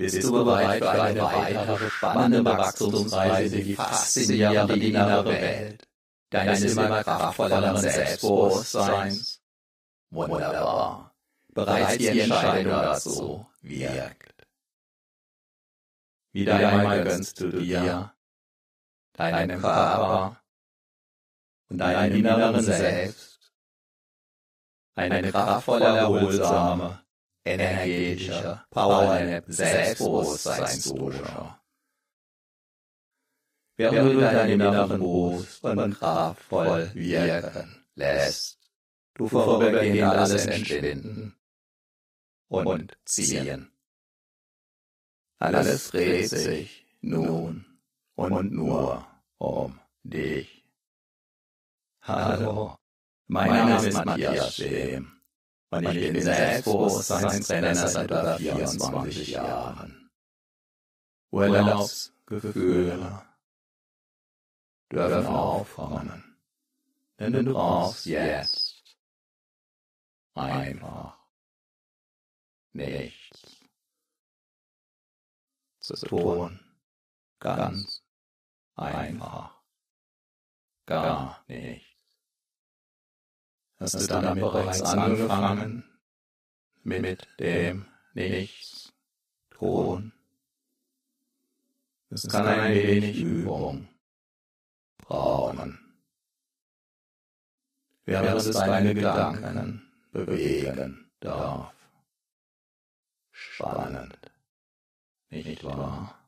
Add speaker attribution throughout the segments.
Speaker 1: Bist du bereit für eine weitere spannende Wachstumsreise die faszinierende innere Welt deines immer kraftvolleren Selbstbewusstseins? Wunderbar. Bereits die Entscheidung dazu wirkt. Wieder einmal gönnst du dir, deinem Körper und deinem inneren Selbst eine kraftvolle, erholsame, energetische Powernap Selbstbewusstseinsdusche. Während du deinen inneren Brust und kraftvoll wirken lässt, du vorübergehend alles entschwinden und ziehen. Alles dreht sich nun und nur um dich. Hallo, mein Name ist Matthias Schem und ich bin Selbstbewusstseinstrainer seit über 24 Jahren. Urlaubsgefühle dürfen aufkommen, denn du brauchst jetzt einfach nichts zu tun, ganz einfach, gar nichts. Hast du damit bereits angefangen? Mit dem Nichts tun. Es kann ein wenig Übung brauchen. Während es deine Gedanken bewegen darf. Spannend, nicht wahr?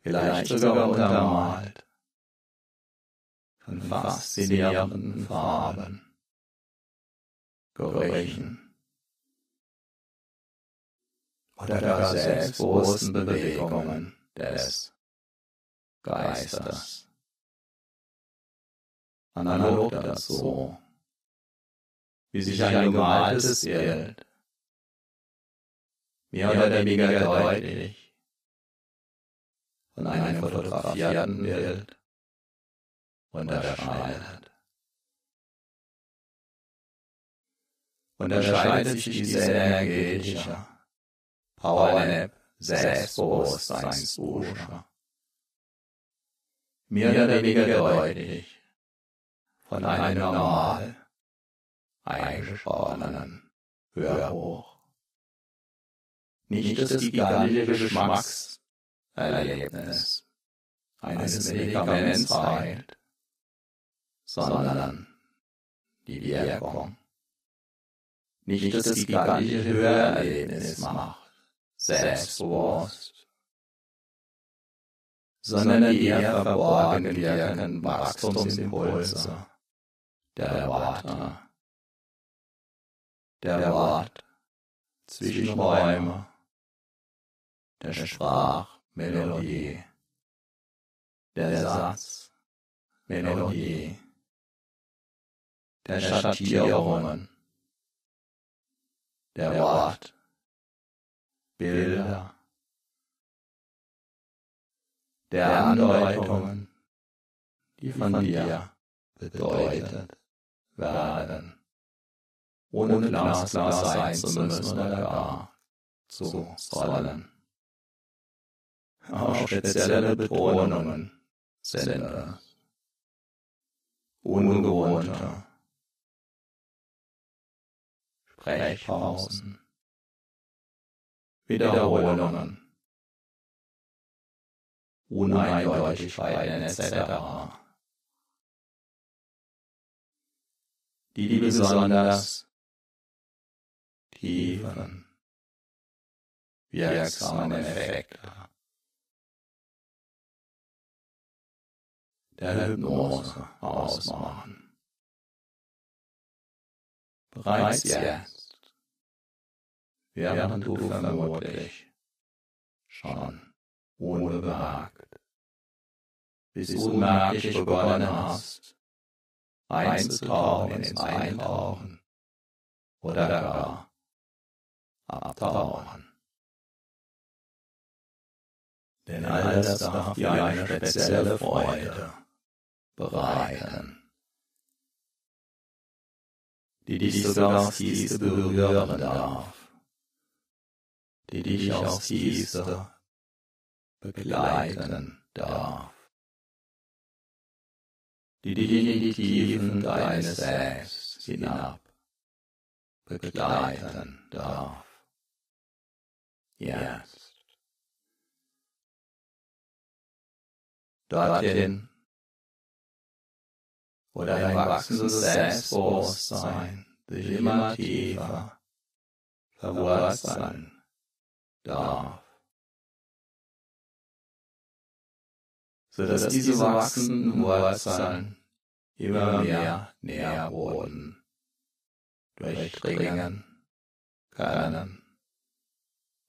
Speaker 1: Vielleicht sogar untermalt von faszinierenden Farben. Gerüchen oder gar selbstbewussten Bewegungen des Geistes. Analog dazu, wie sich ein gemaltes Bild mehr oder weniger deutlich von einem fotografierten Bild. Unterscheidet. Unterscheidet sich diese energetische Powernap Selbstbewusstseinsdusche mehr oder weniger deutlich von einem normal eingeschworenen Hörbuch. Nicht das gigantische Geschmackserlebnis eines Medikaments heilt, sondern die Wirkung nicht das gigantische Hörerlebnis macht, selbstbewusst, sondern die eher verborgen wirkenden Wachstumsimpulse der Worte, der Wort, Zwischenräume, der Sprachmelodie, der Satzmelodie, der Schattierungen, der Wort, Bilder, der Andeutungen, die von dir bedeutet werden, ohne glasklar sein zu müssen oder gar zu sollen. Auch spezielle Betonungen sind es. Ungewohnte Sprechpausen, Wiederholungen, Uneindeutigkeiten etc., die besonders. Tiefen, wirksamen Effekte. Der Hypnose ausmachen. Bereits jetzt während du vermutlich schon. Unbewagt bis unmerklich begonnen hast, einzutauchen ins Eintauchen oder gar abtauchen. Denn all das darf dir eine spezielle Freude bereiten, die dich sogar aufs tiefste berühren darf die dich aufs tiefste begleiten darf, die dich in die Tiefen deines Selbst hinab begleiten darf. Jetzt. Dorthin, wo dein wachsendes Selbstbewusstsein sich immer tiefer verwurzeln darf. sodass diese wachsenden Wurzeln immer mehr Nährboden durchdringen können,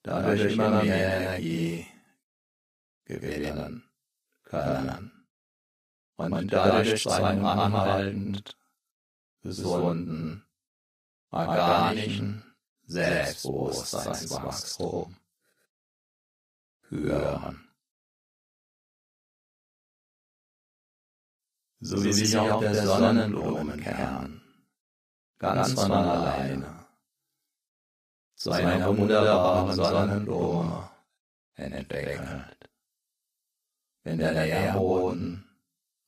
Speaker 1: dadurch immer mehr Energie gewinnen können und dadurch zu einem anhaltend gesunden, organischen Selbstbewusstseinswachstum führen. So wie sich auch der Sonnenblumenkern ganz von alleine zu einer wunderbaren Sonnenblume entwickelt, wenn der Nährboden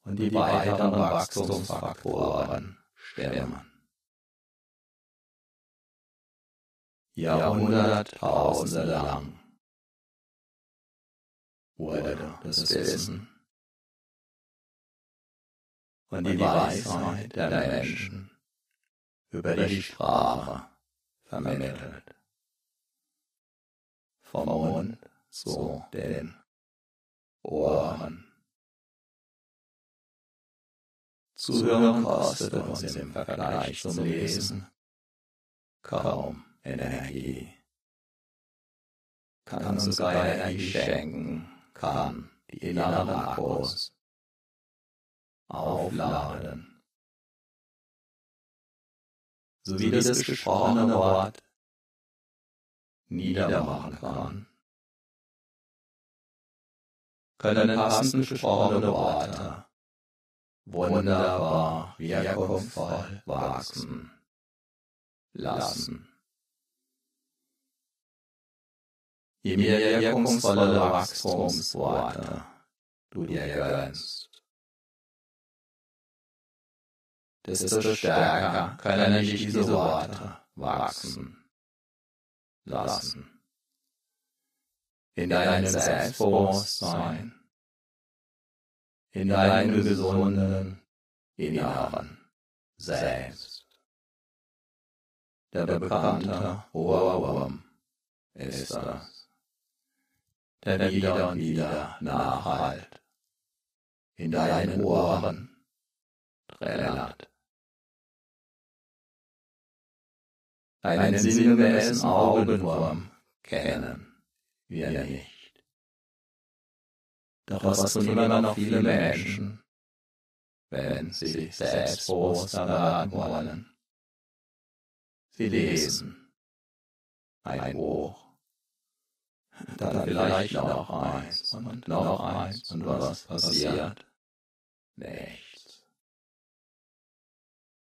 Speaker 1: und die weiteren Wachstumsfaktoren stimmen. Jahrhunderttausende lang wurde das Wissen und die Weisheit der Menschen über die Sprache vermittelt. Vom Mund zu den Ohren. Zuhören kostet uns im Vergleich zum Lesen kaum Energie. Kann uns sogar Energie schenken, kann die inneren Akkus aufladen. So wie das gesprochene Wort niedermachen kann. Können passend gesprochene Worte wunderbar wirkungsvoll wachsen lassen. Je mehr wirkungsvolle Wachstumsworte du dir gönnst, desto stärker können dich diese Worte wachsen lassen. In deinem Selbstbewusstsein, in deinem gesunden inneren Selbst. Der bekannte Ohrwurm ist das, der wieder und wieder nachhalt, in deinen Ohren trällert. einen sinngemäßen Augenwurm kennen wir nicht. Doch was tun immer noch viele Menschen, wenn sie sich selbstbewusster werden wollen? Sie lesen ein Buch, dann vielleicht noch eins und noch eins und was passiert? Nichts.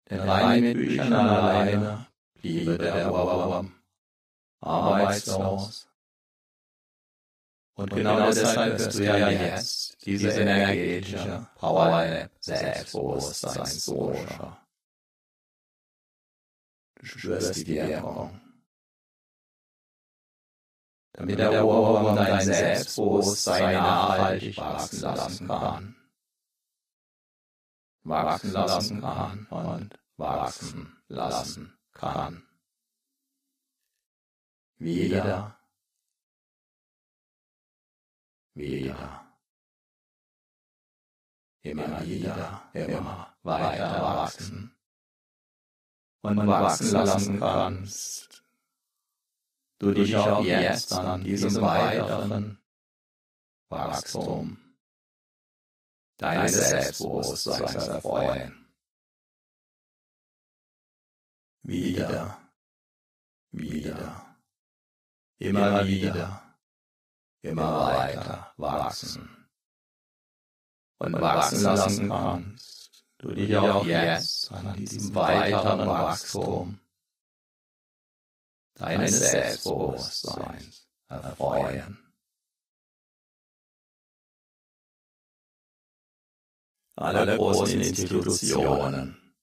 Speaker 1: Denn rein mit Büchern alleine Liebe der Ohrwurm, arbeitslos. Und genau, genau deshalb wirst du ja jetzt diese energetische Power-App Selbstbewusstseins-Dosha. Du spürst die Wirkung. Damit der Ohrwurm dein Selbstbewusstsein nachhaltig wachsen lassen kann. Wachsen lassen kann und wachsen lassen kann. Wieder. Wieder. Immer wieder, immer weiter wachsen. Und wachsen lassen kannst. Du dich auch jetzt an diesem weiteren Wachstum. Deines Selbstbewusstseins erfreuen wieder, wieder, immer wieder, immer weiter wachsen. Und wachsen lassen kannst du dich auch jetzt an diesem weiteren Wachstum deines Selbstbewusstseins erfreuen. Alle großen Institutionen,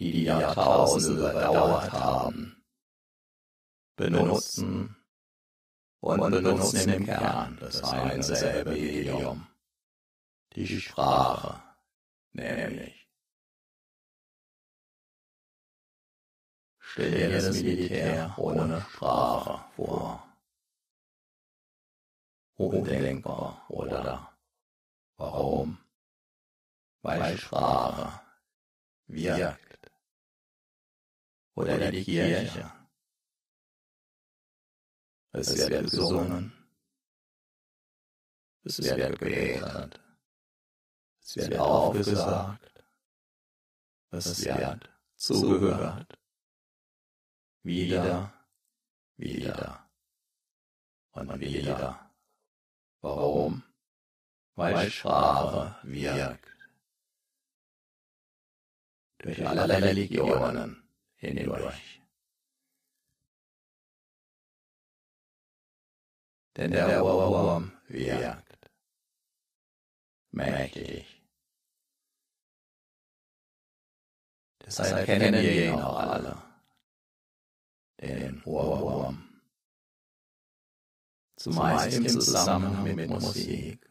Speaker 1: die die Jahrtausende überdauert haben, benutzen und benutzen im Kern das ein selbe Medium, die Sprache, nämlich Stell dir das Militär ohne Sprache vor. Undenkbar, oder? Warum? Weil Sprache wirkt. Oder die Kirche. Es wird gesungen. Es wird gebetet. Es wird aufgesagt. Es wird zugehört wieder, wieder und wieder. Warum? Weil Sprache wirkt. Durch alle Religionen hindurch. Denn der Ohrwurm wirkt. Mächtig. Deshalb kennen wir ihn auch alle den Ohrwurm. Zumeist im Zusammenhang mit Musik.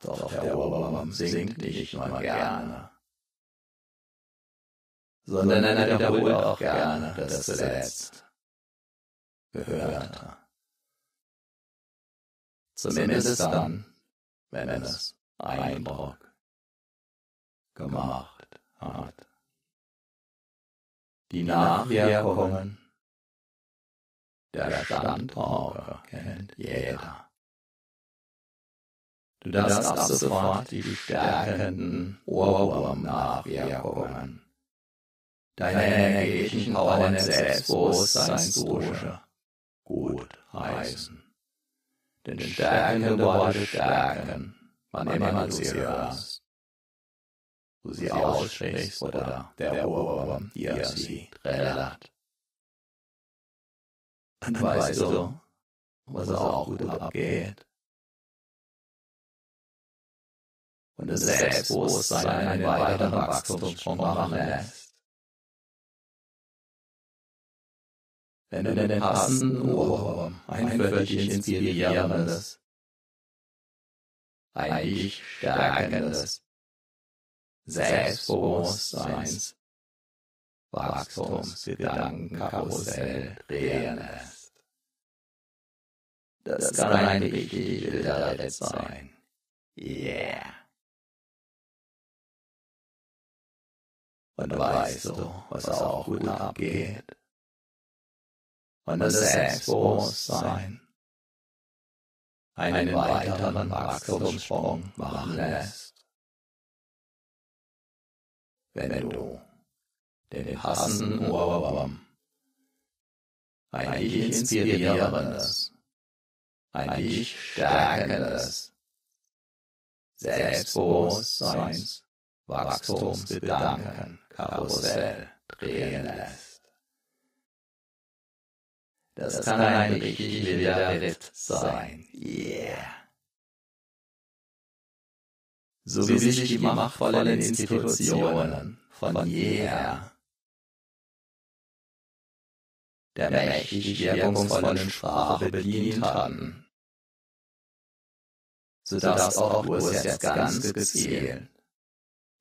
Speaker 1: Doch der Ohrwurm singt nicht nur gerne, sondern er wiederholt auch gerne das zuletzt Gehörte. Zumindest dann, wenn es Eindruck gemacht hat die Nachwirkungen der Standpauke kennt jeder. Du darfst ab sofort die stärkenden Ohrwurm-Nachwirkungen deiner energetischen Power Selbstbewusstseinsdusche gut heißen. Denn stärkende Worte stärken, wann immer du sie hörst du sie aussprichst oder der Ohrwurm dir sie trällert. Und weißt du, was auch gut abgeht? Und das Selbstbewusstsein einen weiteren Wachstumssprung machen lässt. Wenn du den passenden Ohrwurm, ein völlig inspirierendes, ein dich stärkendes, Selbstbewusstseins, Wachstumsgedankenkarussell drehen lässt. Das kann ein richtig wilder Ritt sein. Yeah. Und weißt du, was auch gut abgeht? Und das Selbstbewusstsein einen weiteren Wachstumssprung machen lässt. Wenn du den passenden Ohrwurm, ein dich inspirierendes, ein dich stärkendes, Selbstbewusstseins, Wachstumsgedanken, Karussell drehen lässt. Das kann ein richtig wilder Ritt sein. Yeah. So wie sich die machtvollen Institutionen von jeher. Der mächtig wirkungsvollen Sprache bedient hatten, so dass auch du es jetzt ganz gezielt,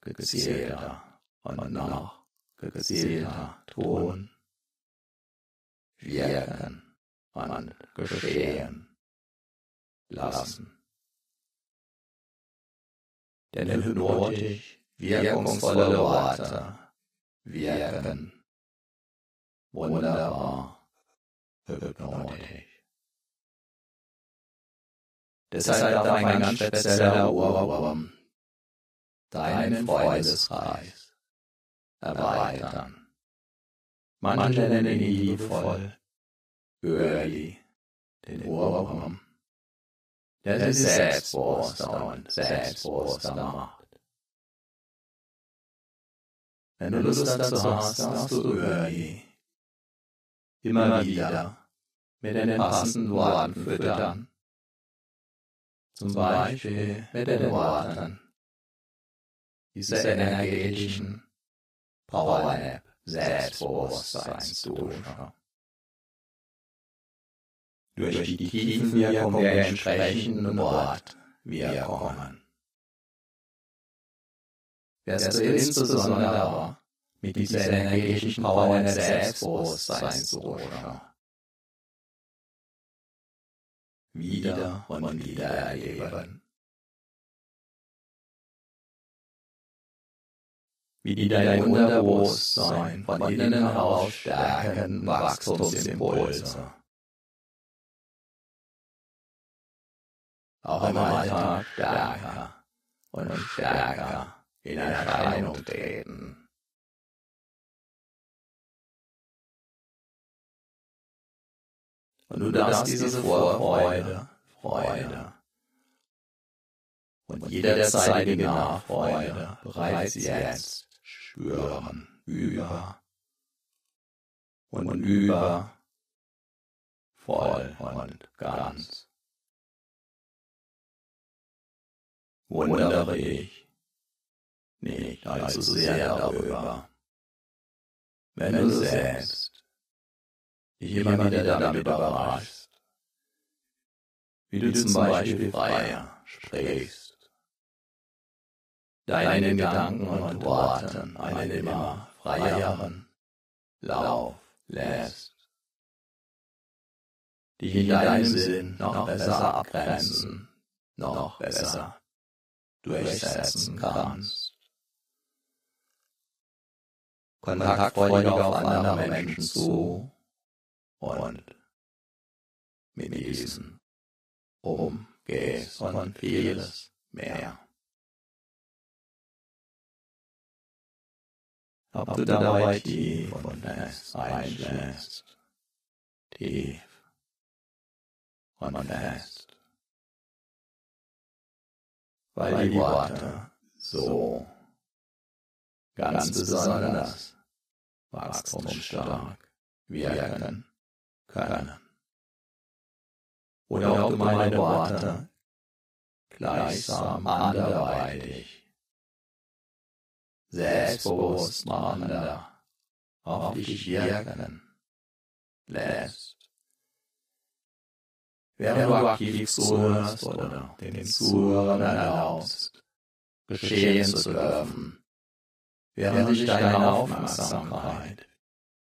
Speaker 1: gezielter und noch gezielter tun, wirken und geschehen lassen denn hypnotisch wirkungsvolle Worte wirken. Wunderbar hypnotisch. Deshalb darf ein ganz spezieller Ohrwurm deinen Freundeskreis erweitern. Manche nennen ihn liebevoll Öli, den Ohrwurm. der sich selbstbewusster und selbstbewusster macht. Wenn du Lust dazu hast, darfst du Öri immer wieder. Mit den passenden Worten füttern. Zum Beispiel mit den Worten. Dieser energetischen Powernap Selbstbewusstseinsdusche. Durch die Tiefenwirkung der entsprechenden Wort wir kommen. Wirst du insbesondere mit dieser energetischen Power des Selbstbewusstseinsdusche wieder und wieder erleben. Wie die dein Unterbewusstsein von innen heraus stärken Wachstumsimpulse. Auch im Alltag stärker und stärker in Erscheinung treten. Und du darfst diese Vorfreude, Freude und jederzeitige Nachfreude bereits jetzt spüren, über. Und über, voll und ganz. Wundere ich nicht allzu sehr darüber, wenn du selbst dich immer wieder damit überraschst, wie du zum Beispiel freier sprichst, deinen Gedanken und Worten einen immer freieren. Lauf lässt, in deinem Sinn noch besser abgrenzen, noch besser durchsetzen kannst. Kontaktfreudig auf andere Menschen zu und mit diesen umgehst. Und vieles mehr. Ob du dabei tief und fest einschläfst, tief und fest, weil die Worte so ganz besonders wachstumsstark wirken können. Oder ob meine Worte gleichsam anderweitig, selbstbewusst machender auf dich wirken lässt. Während du aktiv zuhörst oder den Zuhörern erlaubst, geschehen zu dürfen, während sich deine Aufmerksamkeit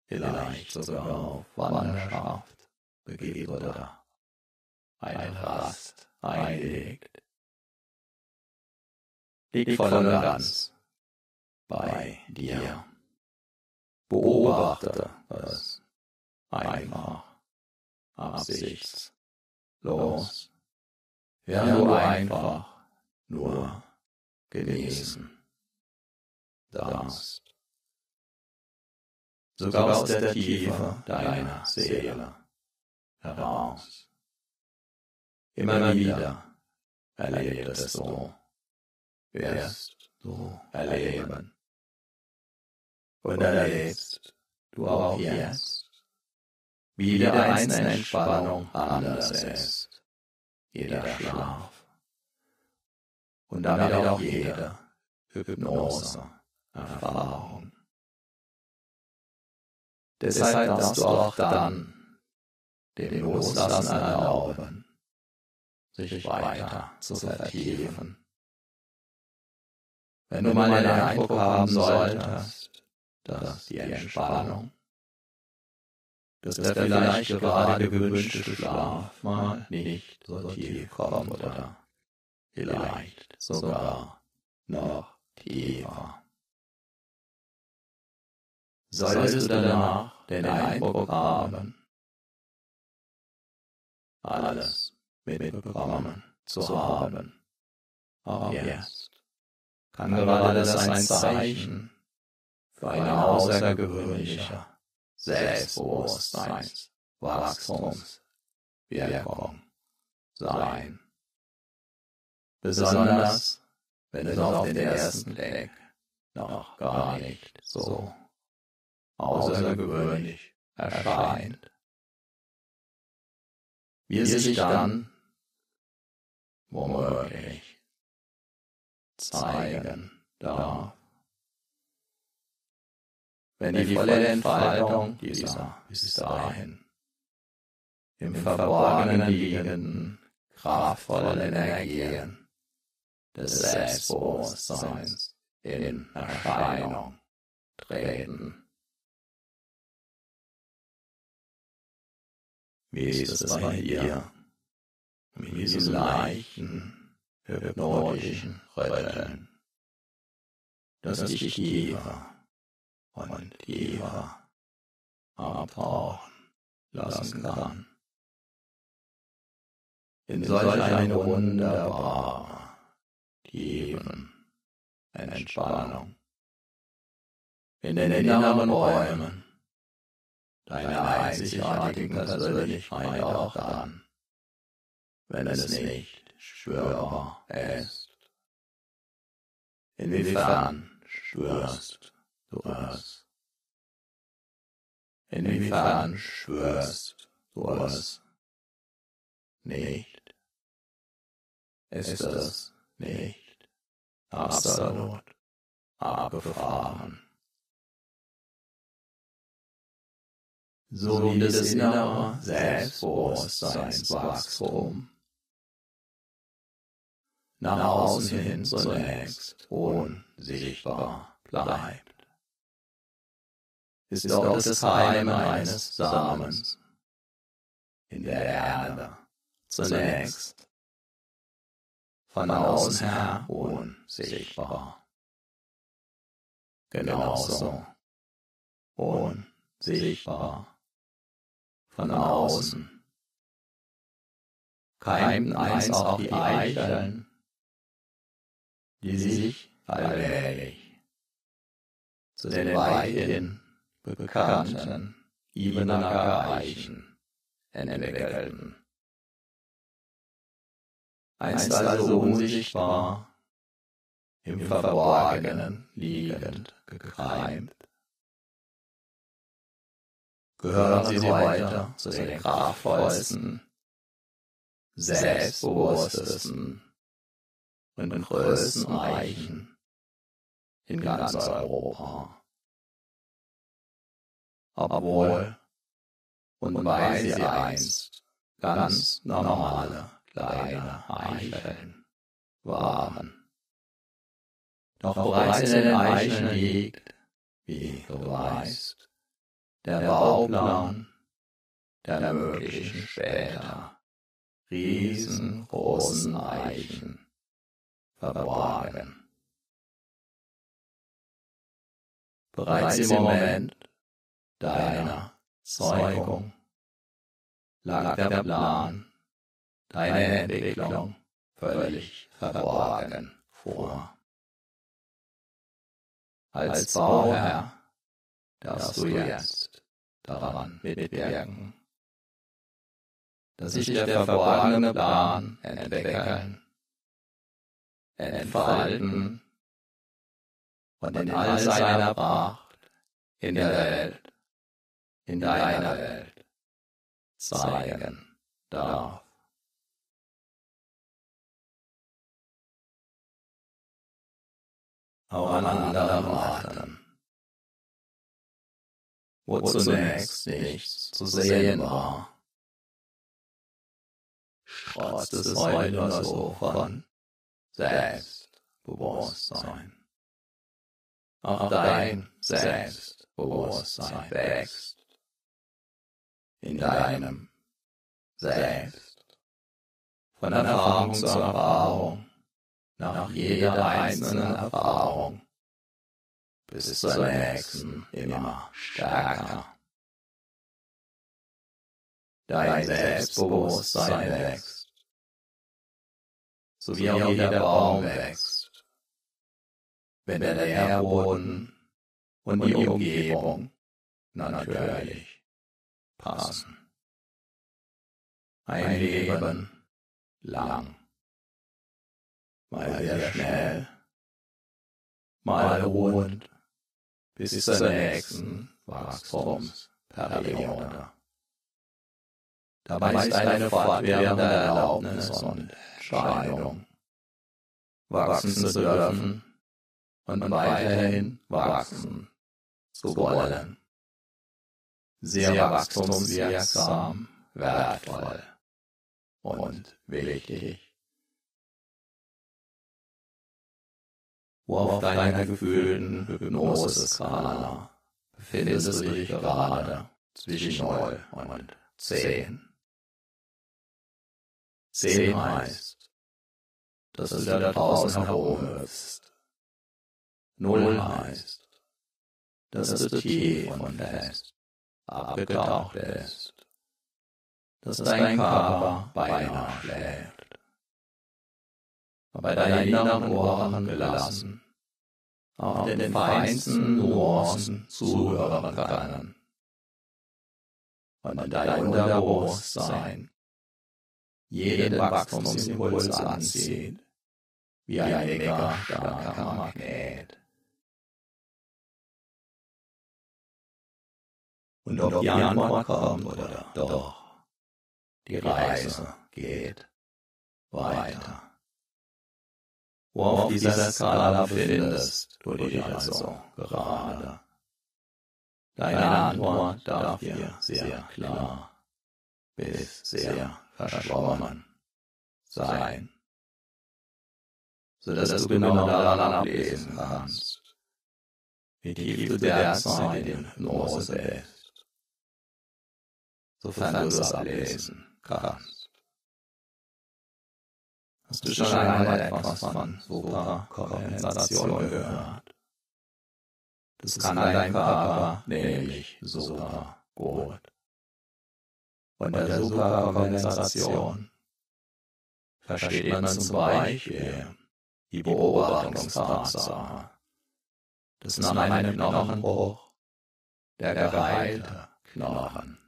Speaker 1: vielleicht sogar auf Wanderschaft begeht oder eine Rast einlegt. Liegt voll und ganz bei dir. Beobachte es. einfach, absichtslos, während du einfach. nur genießen. Darfst sogar aus der Tiefe deiner Seele heraus. Immer wieder erlebst du, wirst du erleben. Und erlebst du auch jetzt, wie jede einzelne Entspannung anders ist, jeder Schlaf und damit auch jede Hypnose-Erfahrung. Deshalb darfst du auch dann dem Loslassen erlauben, sich weiter zu vertiefen. Wenn du mal den Eindruck haben solltest, dass die Entspannung, dass der vielleicht gerade gewünschte Schlaf mal nicht so tief kommt oder vielleicht sogar noch tiefer. solltest du danach den Eindruck haben, alles mitbekommen zu haben. Auch jetzt kann gerade das ein Zeichen für eine außergewöhnliche Selbstbewusstseinswachstumswirkung sein. Besonders wenn es auf den ersten Blick noch gar nicht so außergewöhnlich erscheint. wie es sich dann womöglich zeigen darf. Wenn die volle Entfaltung dieser bis dahin. im Verborgenen liegenden kraftvollen Energien des Selbstbewusstseins in Erscheinung treten. Wie ist es bei dir? mit diesen leichten, hypnotischen Rütteln, das dich tiefer und tiefer abtauchen lassen kann? In solch eine wunderbare, tiefen Entspannung. In den inneren Räumen deine einzigartigen Persönlichkeit auch dann, wenn es nicht spürbar ist. Inwiefern spürst du es? Inwiefern spürst du es nicht? Ist es nicht absolut abgefahren? sowie das innere Selbstbewusstseinswachstum. Nach außen hin zunächst unsichtbar bleibt. Ist dort das Heim eines Samens in der Erde zunächst von außen her unsichtbar. Genauso unsichtbar von außen. Keimten einst auch die Eicheln, die sich allmählich zu den weithin bekannten Ibenacker Eichen entwickelten. Einst also unsichtbar, im Verborgenen liegend gekreimt, gehören sie weiter zu den kraftvollsten, selbstbewusstesten und größten Eichen in ganz Europa. Obwohl und weil sie einst ganz normale kleine Eicheln waren. Doch bereits in den Eicheln liegt, wie du weißt, der Bauplan der möglichen später riesengroßen Eichen verborgen. Bereits im Moment deiner Zeugung lag der Plan, deine Entwicklung völlig verborgen vor. Als Bauherr darfst du jetzt daran mitwirken, dass sich der verborgene Plan entwickeln, entfalten und in all seiner Pracht in der Welt, in deiner Welt zeigen darf. Auch an anderen Orten wo zunächst nichts zu sehen war. Trotz es heute so von Selbstbewusstsein. Auch dein Selbstbewusstsein wächst in deinem Selbst. Von Erfahrung zu Erfahrung, nach jeder einzelnen Erfahrung bis zur nächsten immer stärker. Dein Selbstbewusstsein wächst, so wie auch jeder Baum wächst, wenn der Nährboden und die Umgebung natürlich passen. Ein Leben lang, mal sehr schnell, mal ruhend, bis zur nächsten Wachstumsperiode. Dabei ist eine fortwährende Erlaubnis und Entscheidung, wachsen zu dürfen und weiterhin wachsen zu wollen. Sehr wachstumswirksam, wertvoll und wichtig. Wo auf deiner gefühlten Hypnose-Skala befindest du dich gerade zwischen 0 und 10. 10 heißt, dass du da draußen herumhüpfst. 0 heißt, dass du tief und fest abgetaucht bist, dass dein Körper beinahe schläft, bei deinen inneren Ohren gelassen, auf den feinsten Nuancen zuhören können und dein Unterbewusstsein jeden Wachstumsimpuls anzieht, wie ein mega starker Magnet. Und ob die Antwort kommt oder doch, die Reise geht weiter. Wo auf dieser Skala befindest du dich also gerade. Deine Antwort darf dir sehr klar bis sehr verschwommen sein, so dass du genau daran ablesen kannst, wie tief du derzeit in Hypnose bist, sofern du es ablesen kannst. Hast du schon einmal etwas von Superkompensation gehört? Das kann dein Körper nämlich super gut von der Superkompensation versteht man zum Beispiel die Beobachtungstatsache, dass nach einem Knochenbruch. Der geheilte Knochen.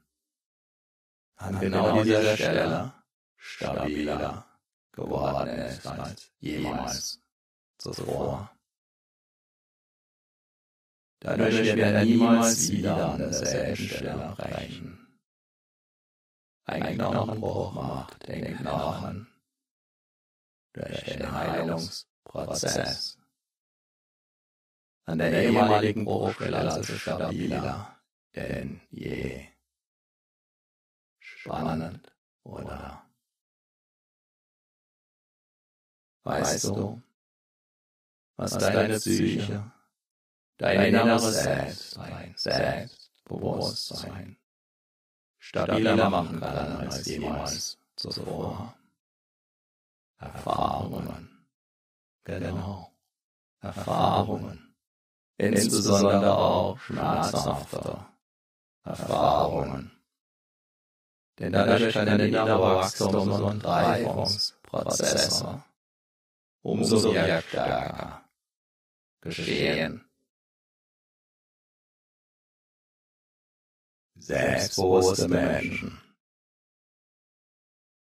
Speaker 1: An genau dieser Stelle stabiler geworden ist als jemals zuvor. Dadurch wird er niemals wieder an derselben Stelle brechen. Ein Knochenbruch macht den Knochen durch den Heilungsprozess an der ehemaligen Bruchstelle also stabiler denn je. Spannend, oder? Weißt du, was deine Psyche, dein inneres Selbst, dein Selbstbewusstsein stabiler machen kann als jemals zuvor. Erfahrungen. Genau. Erfahrungen. Insbesondere auch schmerzhafte Erfahrungen. Denn dadurch können innere Wachstums- und Reifungsprozesse umso stärker geschehen. Selbstbewusste Menschen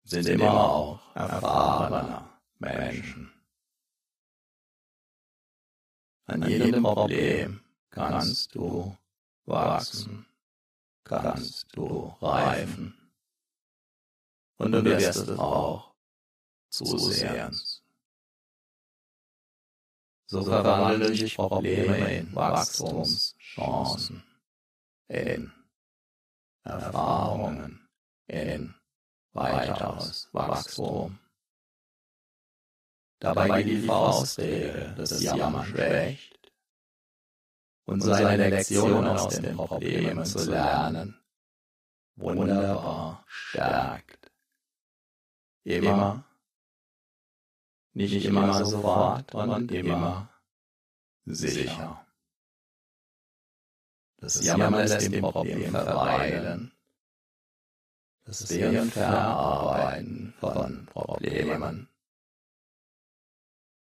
Speaker 1: sind immer auch erfahrene Menschen. An jedem Problem kannst du wachsen, kannst du reifen. Und du wirst es auch zusehends. So verwandeln sich Probleme in Wachstumschancen, in Erfahrungen in weiteres Wachstum. Dabei geht die Faustregel des Jammern schwächt und seine Lektionen aus den Problemen zu lernen wunderbar stärkt. Immer, nicht immer sofort und immer sicher. Das Jammern lässt dem Problem verweilen. Das Sehen Verarbeiten von Problemen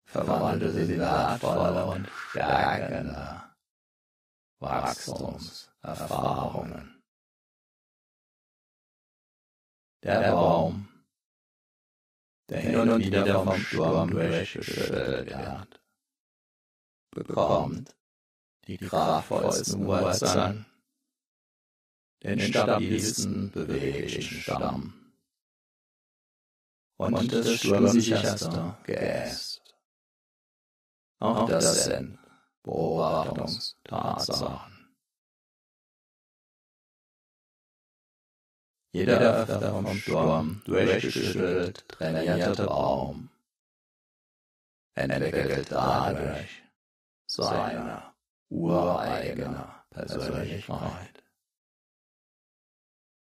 Speaker 1: verwandelt in wertvolle und stärkende Wachstumserfahrungen. Der Baum, der hin und wieder vom Sturm durchgeschüttelt wird, bekommt die kraftvollsten Wurzeln, den stabilsten beweglichen Stamm und das sturmsicherste Geäst. Auch das sind Beobachtungstatsachen. Jeder öfter vom Sturm durchgeschüttelt trainierte Baum entwickelt dadurch seine ureigene Persönlichkeit.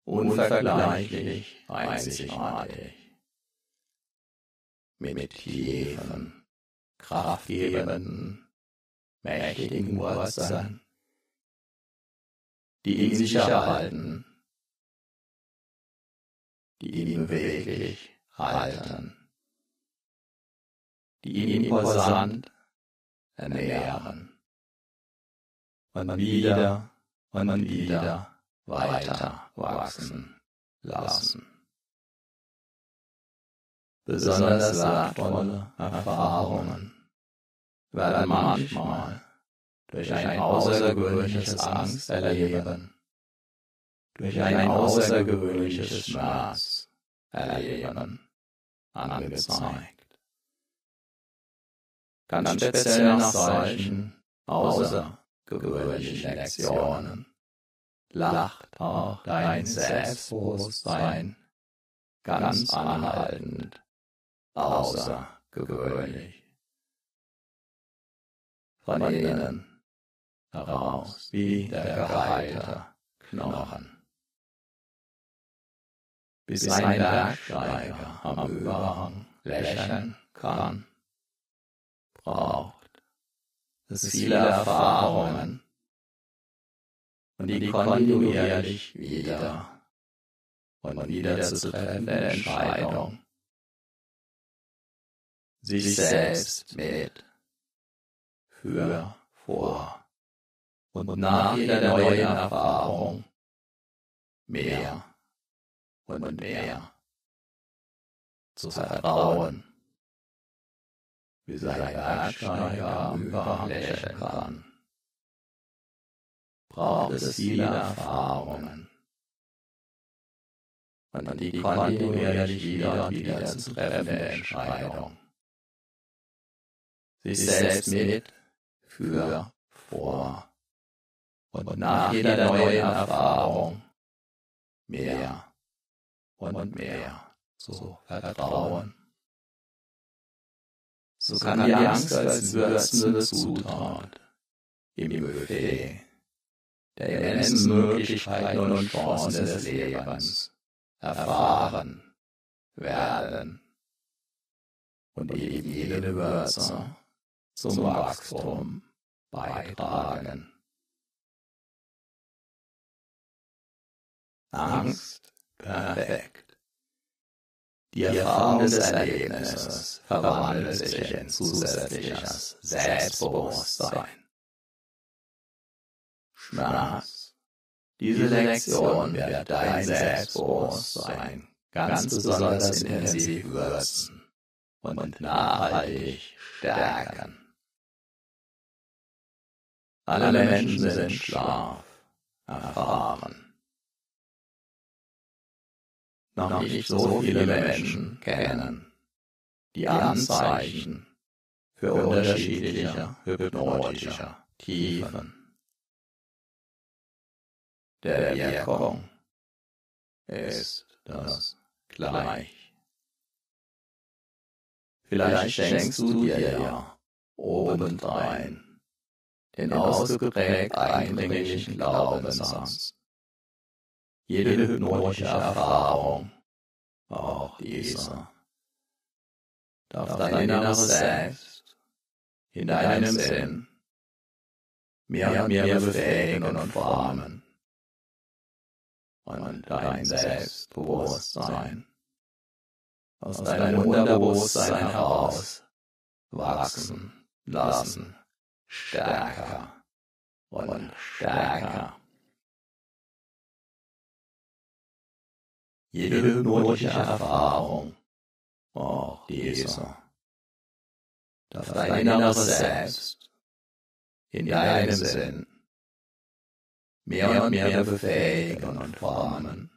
Speaker 1: Unvergleichlich einzigartig. Mit tiefen, kraftgebenden, mächtigen Wurzeln, die ihn sicher halten, die ihn beweglich halten, die ihn imposant ernähren und wieder. und wieder weiter wachsen lassen. Besonders wertvolle Erfahrungen. Werden manchmal durch ein außergewöhnliches Angsterleben, durch ein außergewöhnliches Schmerz erleben angezeigt. Ganz speziell nach solchen außergewöhnlichen Lektionen lacht auch dein Selbstbewusstsein ganz anhaltend außergewöhnlich. Von innen heraus wie der geheilte Knochen. Bis ein Bergsteiger am Überhang lächeln kann, braucht viele Erfahrungen. Und die kontinuierlich wieder. Und wieder zu treffende Entscheidung, sich selbst mit, für, vor. Und nach jeder neuen Erfahrung mehr. Und mehr. Zu vertrauen, wie sein Bergsteiger am Überhang lächeln kann braucht es viele Erfahrungen. Und die kontinuierlich wieder wieder zu treffende Entscheidung. Sich selbst mit, für, vor und nach jeder neuen Erfahrung mehr und mehr zu vertrauen. So kann die Angst als würzende Zutat im Buffet der immensen Möglichkeiten und Chancen des Lebens erfahren werden und eben jede Würze zum Wachstum beitragen. Angst perfekt. Die Erfahrung des Erlebnisses verwandelt sich in zusätzliches Selbstbewusstsein. Schmerz. Diese Lektion wird dein Selbstbewusstsein ganz besonders intensiv würzen und nachhaltig stärken. Alle Menschen sind Schlaf erfahren. Noch nicht so viele Menschen kennen. die Anzeichen für unterschiedliche hypnotische Tiefen. Der Wirkung ist das gleich. Vielleicht schenkst du dir ja obendrein den ausgeprägt eindringlichen Glaubenssatz. Jede hypnotische Erfahrung, auch diese, darf dein inneres Selbst in deinem Sinn mehr und mehr befähigen und formen. Und dein Selbstbewusstsein aus deinem Unterbewusstsein heraus wachsen lassen, stärker und stärker. Jede hypnotische Erfahrung, auch diese, darf dein inneres Selbst. In deinem Sinn. Mehr und mehr befähigen und formen.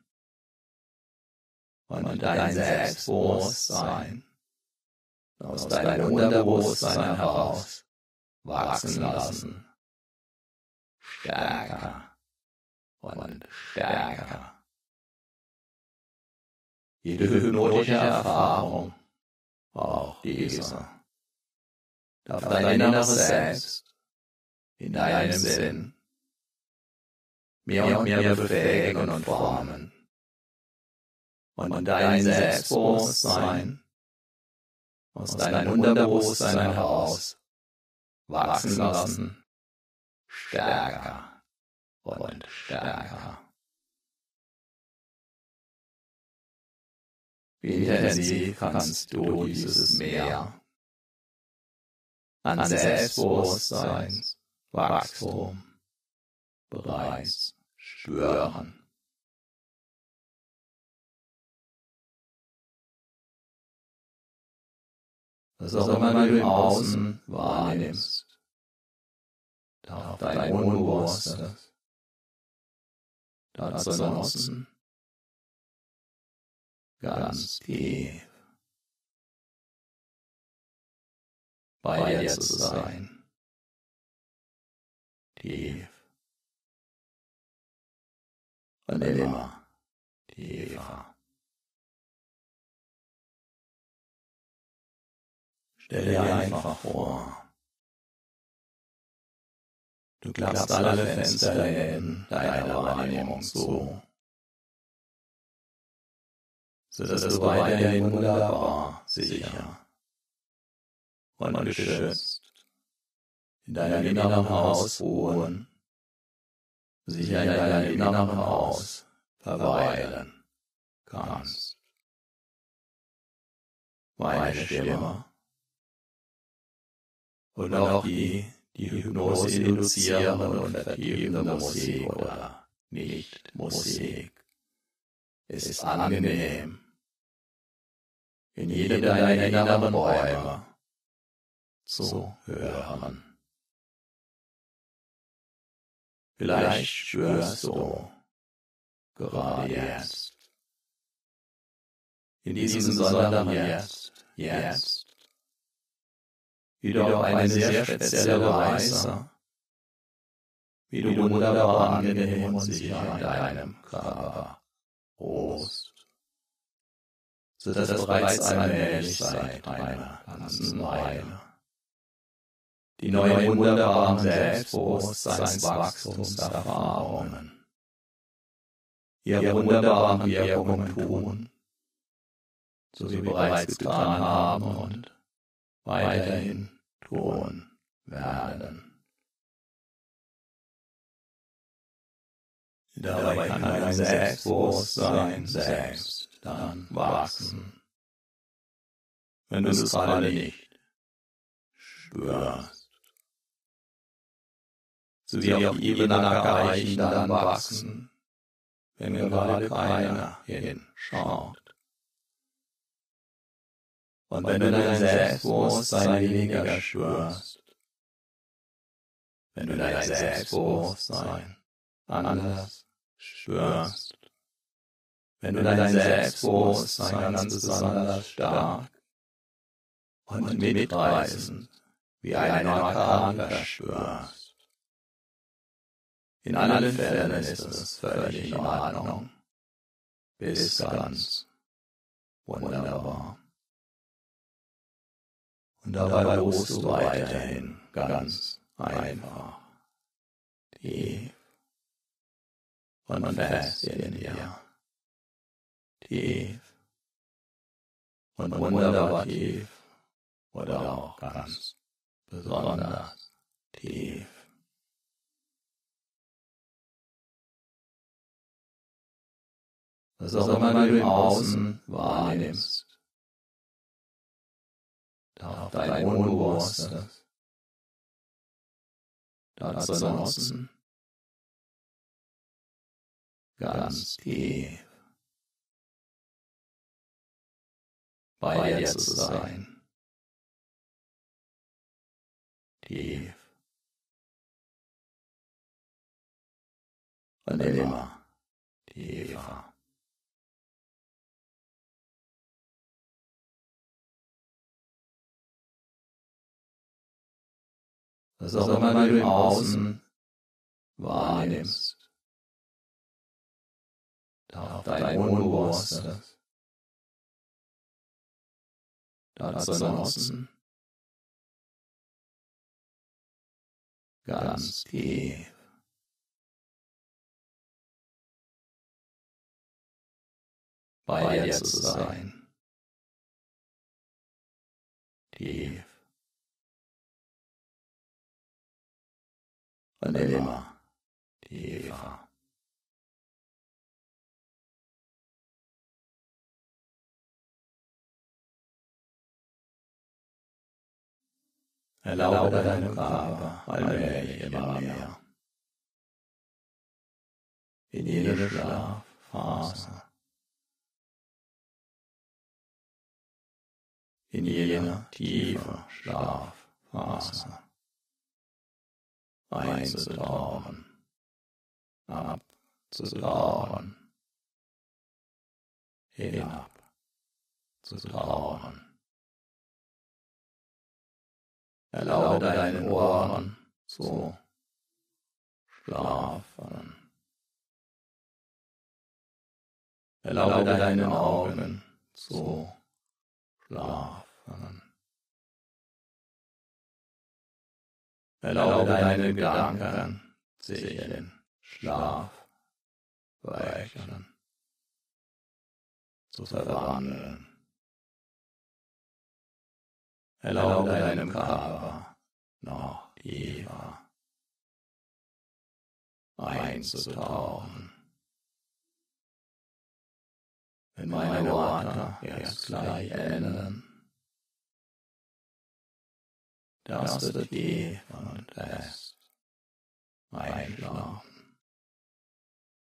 Speaker 1: Und dein Selbstbewusstsein. Aus deinem Unterbewusstsein heraus wachsen lassen. Stärker und stärker. Jede hypnotische Erfahrung, auch diese, darf dein inneres Selbst in deinem Sinn mehr und mehr befähigen und formen. Und dein Selbstbewusstsein aus deinem Unterbewusstsein heraus wachsen lassen, stärker und stärker. Wie intensiv kannst du dieses Meer an Selbstbewusstseinswachstum bereits spüren. Was auch immer du im Außen wahrnimmst, darf dein Unbewusstes dazu nutzen, ganz tief bei dir zu sein. Tief. Und immer tiefer. Stell dir einfach vor, du klappst alle Fenster in deiner Wahrnehmung zu so dass du weiterhin wunderbar, sicher und geschützt in deinem inneren Haus ruhen, sicher in deinem inneren Haus verweilen kannst. Meine Stimme und auch die, die Hypnose induzierende und vertiefende Musik oder nicht Musik ist angenehm in jedem deiner inneren Räume. Zu hören. Vielleicht spürst du gerade jetzt, in diesem besonderen Jetzt, jetzt, wie du auf eine sehr spezielle Weise, wie du wunderbar angenehm und sicher in deinem Körper ruhst so dass es bereits allmählich seit einer ganzen Weile. Die neuen wunderbaren Selbstbewusstseinswachstumserfahrungen, ihre wunderbaren Wirkungen tun, so sie bereits getan haben und weiterhin tun werden. Dabei kann dein Selbstbewusstsein selbst dann wachsen. Wenn du es gerade nicht spürst. So wie auf Ebene erreichen, dann wachsen, wenn gerade keiner hinschaut. Und wenn du dein Selbstbewusstsein weniger spürst, wenn du dein Selbstbewusstsein anders spürst, wenn du dein Selbstbewusstsein ganz besonders stark und mitreißend wie ein Orkan verspürst. In allen Fällen ist es völlig in Ordnung, bis ganz wunderbar. Und dabei ruhst du weiterhin ganz einfach, tief und fest in dir tief und wunderbar tief oder auch ganz besonders tief. Was auch immer du im Außen wahrnimmst, darf dein Unbewusstes dazu nutzen, ganz tief bei dir zu sein. Tief. Und immer tiefer. Was auch immer du im Außen wahrnimmst, darf dein Unbewusstes dazu nutzen, ganz tief bei dir zu sein. Tief. Und immer. tiefer. Erlaube deinem Körper allmählich immer mehr. in jede Schlafphase, in jener tiefe Schlafphase. Einzutauchen, abzutauchen, hinab. Zu tauchen. Erlaube deinen Ohren zu schlafen. Erlaube deinen Augen zu schlafen. Erlaube deinen Gedanken sich in den Schlaf brechen, zu verwandeln. Erlaube deinem Körper noch tiefer einzutauchen. Wenn meine Worte jetzt gleich enden, darfst du tief und fest einschlafen.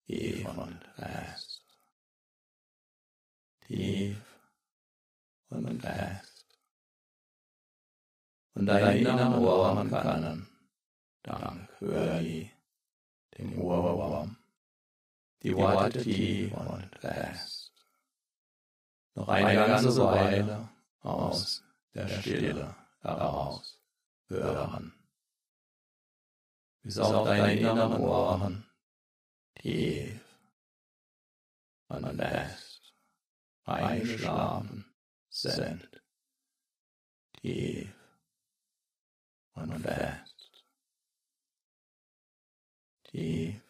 Speaker 1: Tief und fest. Tief und fest und deine inneren Ohren können, dank Höri, dem Ohrwurm, die Worte tief und fest, noch eine ganze Weile aus der Stille heraus hören, bis auch deine inneren Ohren tief und fest eingeschlafen sind, tief und fest, tief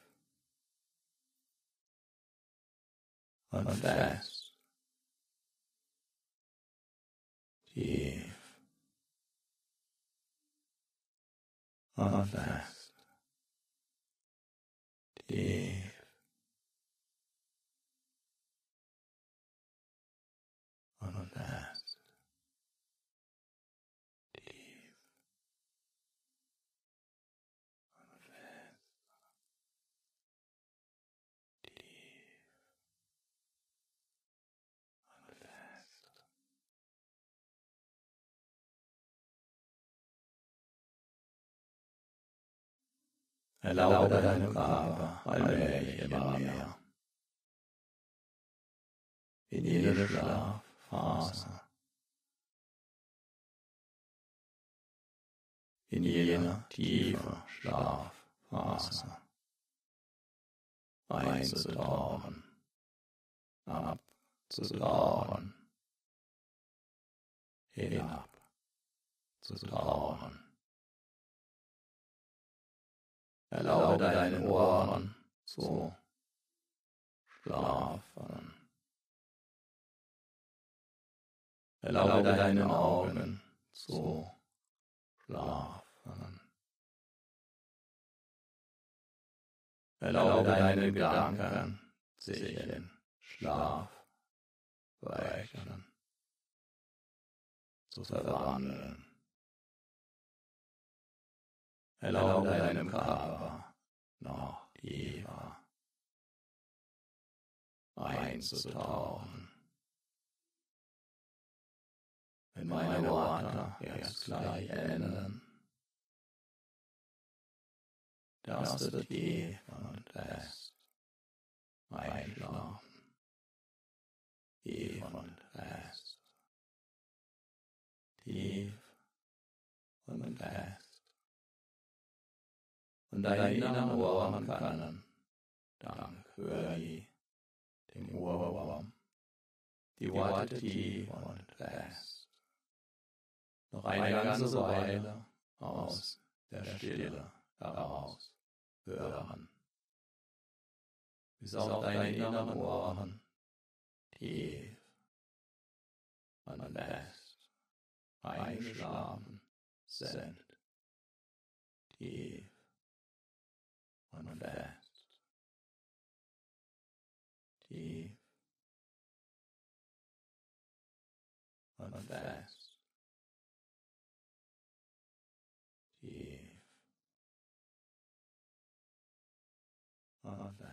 Speaker 1: und fest, tief und fest, tief und fest. Erlaube deinem Körper allmählich immer mehr. In jede Schlafphase. In jener tiefe Schlafphase. Einzutauchen. Abzutauchen. Hinab zu tauchen. Erlaube deinen Ohren zu schlafen. Erlaube deinen Augen zu schlafen. Erlaube deinen Gedanken sich in den Schlaf brechen, zu verwandeln. Erlaube deinem Körper noch tiefer einzutauchen. Wenn meine Worte jetzt gleich enden, darfst du tief und fest einschlafen. Tief und fest. Tief und fest. Und deine inneren Ohren können, dank. Höri, dem Ohrwurm, die Worte tief und fest. Noch eine ganze Weile aus der Stille heraus hören. Bis auf deine inneren Ohren tief und fest eingeschlafen sind. Tief und fest. Tief und fest. Tief und fest.